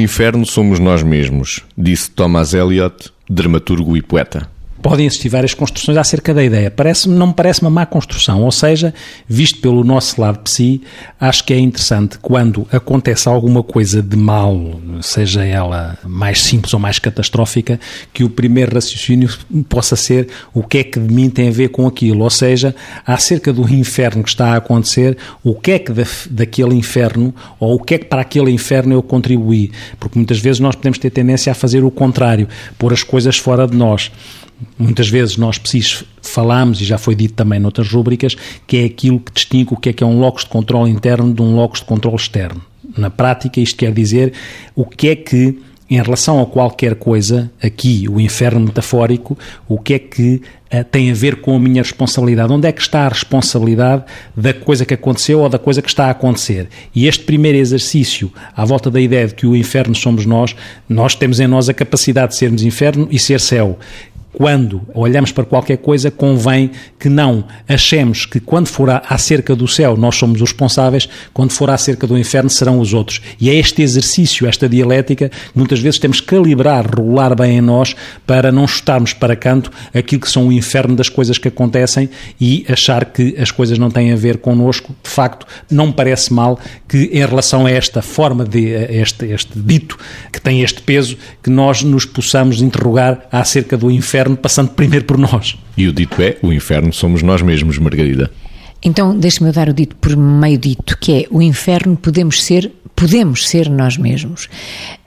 inferno somos nós mesmos, disse Thomas Eliot, dramaturgo e poeta podem existir várias construções acerca da ideia. Parece não me parece uma má construção, ou seja, visto pelo nosso lado psi, acho que é interessante quando acontece alguma coisa de mal, seja ela mais simples ou mais catastrófica, que o primeiro raciocínio possa ser o que é que de mim tem a ver com aquilo, ou seja, acerca do inferno que está a acontecer, o que é que da, daquele inferno ou o que é que para aquele inferno eu contribuí, porque muitas vezes nós podemos ter tendência a fazer o contrário, pôr as coisas fora de nós. Muitas vezes nós precis falamos, e já foi dito também noutras rúbricas, que é aquilo que distingue o que é que é um locus de controle interno de um locus de controle externo. Na prática, isto quer dizer o que é que, em relação a qualquer coisa, aqui, o inferno metafórico, o que é que uh, tem a ver com a minha responsabilidade? Onde é que está a responsabilidade da coisa que aconteceu ou da coisa que está a acontecer? E este primeiro exercício, à volta da ideia de que o inferno somos nós, nós temos em nós a capacidade de sermos inferno e ser céu quando olhamos para qualquer coisa, convém que não achemos que quando for acerca do céu nós somos os responsáveis, quando for acerca do inferno serão os outros. E é este exercício, esta dialética, que muitas vezes temos que calibrar, regular bem em nós para não chutarmos para canto aquilo que são o inferno das coisas que acontecem e achar que as coisas não têm a ver connosco. De facto, não me parece mal que em relação a esta forma de este, este dito que tem este peso, que nós nos possamos interrogar acerca do inferno inferno passando primeiro por nós. E o dito é: o inferno somos nós mesmos, Margarida. Então, deixe-me dar o dito por meio dito, que é o inferno podemos ser podemos ser nós mesmos.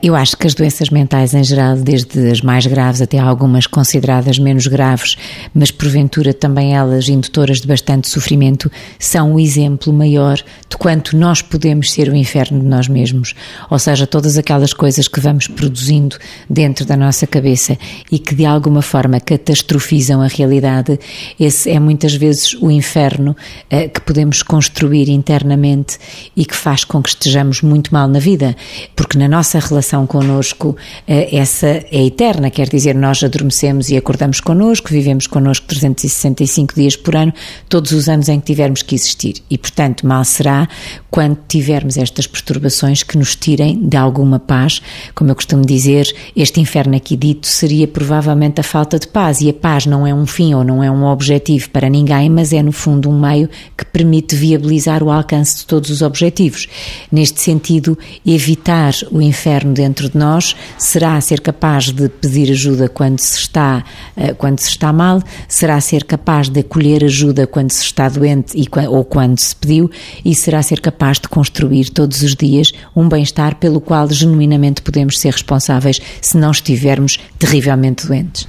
Eu acho que as doenças mentais em geral, desde as mais graves até algumas consideradas menos graves, mas porventura também elas indutoras de bastante sofrimento, são o exemplo maior de quanto nós podemos ser o inferno de nós mesmos. Ou seja, todas aquelas coisas que vamos produzindo dentro da nossa cabeça e que de alguma forma catastrofizam a realidade, esse é muitas vezes o inferno eh, que podemos construir internamente e que faz com que estejamos muito muito mal na vida, porque na nossa relação connosco eh, essa é eterna, quer dizer, nós adormecemos e acordamos connosco, vivemos connosco 365 dias por ano, todos os anos em que tivermos que existir. E, portanto, mal será quando tivermos estas perturbações que nos tirem de alguma paz. Como eu costumo dizer, este inferno aqui dito seria provavelmente a falta de paz, e a paz não é um fim ou não é um objetivo para ninguém, mas é, no fundo, um meio que permite viabilizar o alcance de todos os objetivos. Neste sentido, sentido evitar o inferno dentro de nós, será ser capaz de pedir ajuda quando se está, eh, quando se está mal, será ser capaz de acolher ajuda quando se está doente e, ou quando se pediu, e será ser capaz de construir todos os dias um bem-estar pelo qual genuinamente podemos ser responsáveis se não estivermos terrivelmente doentes.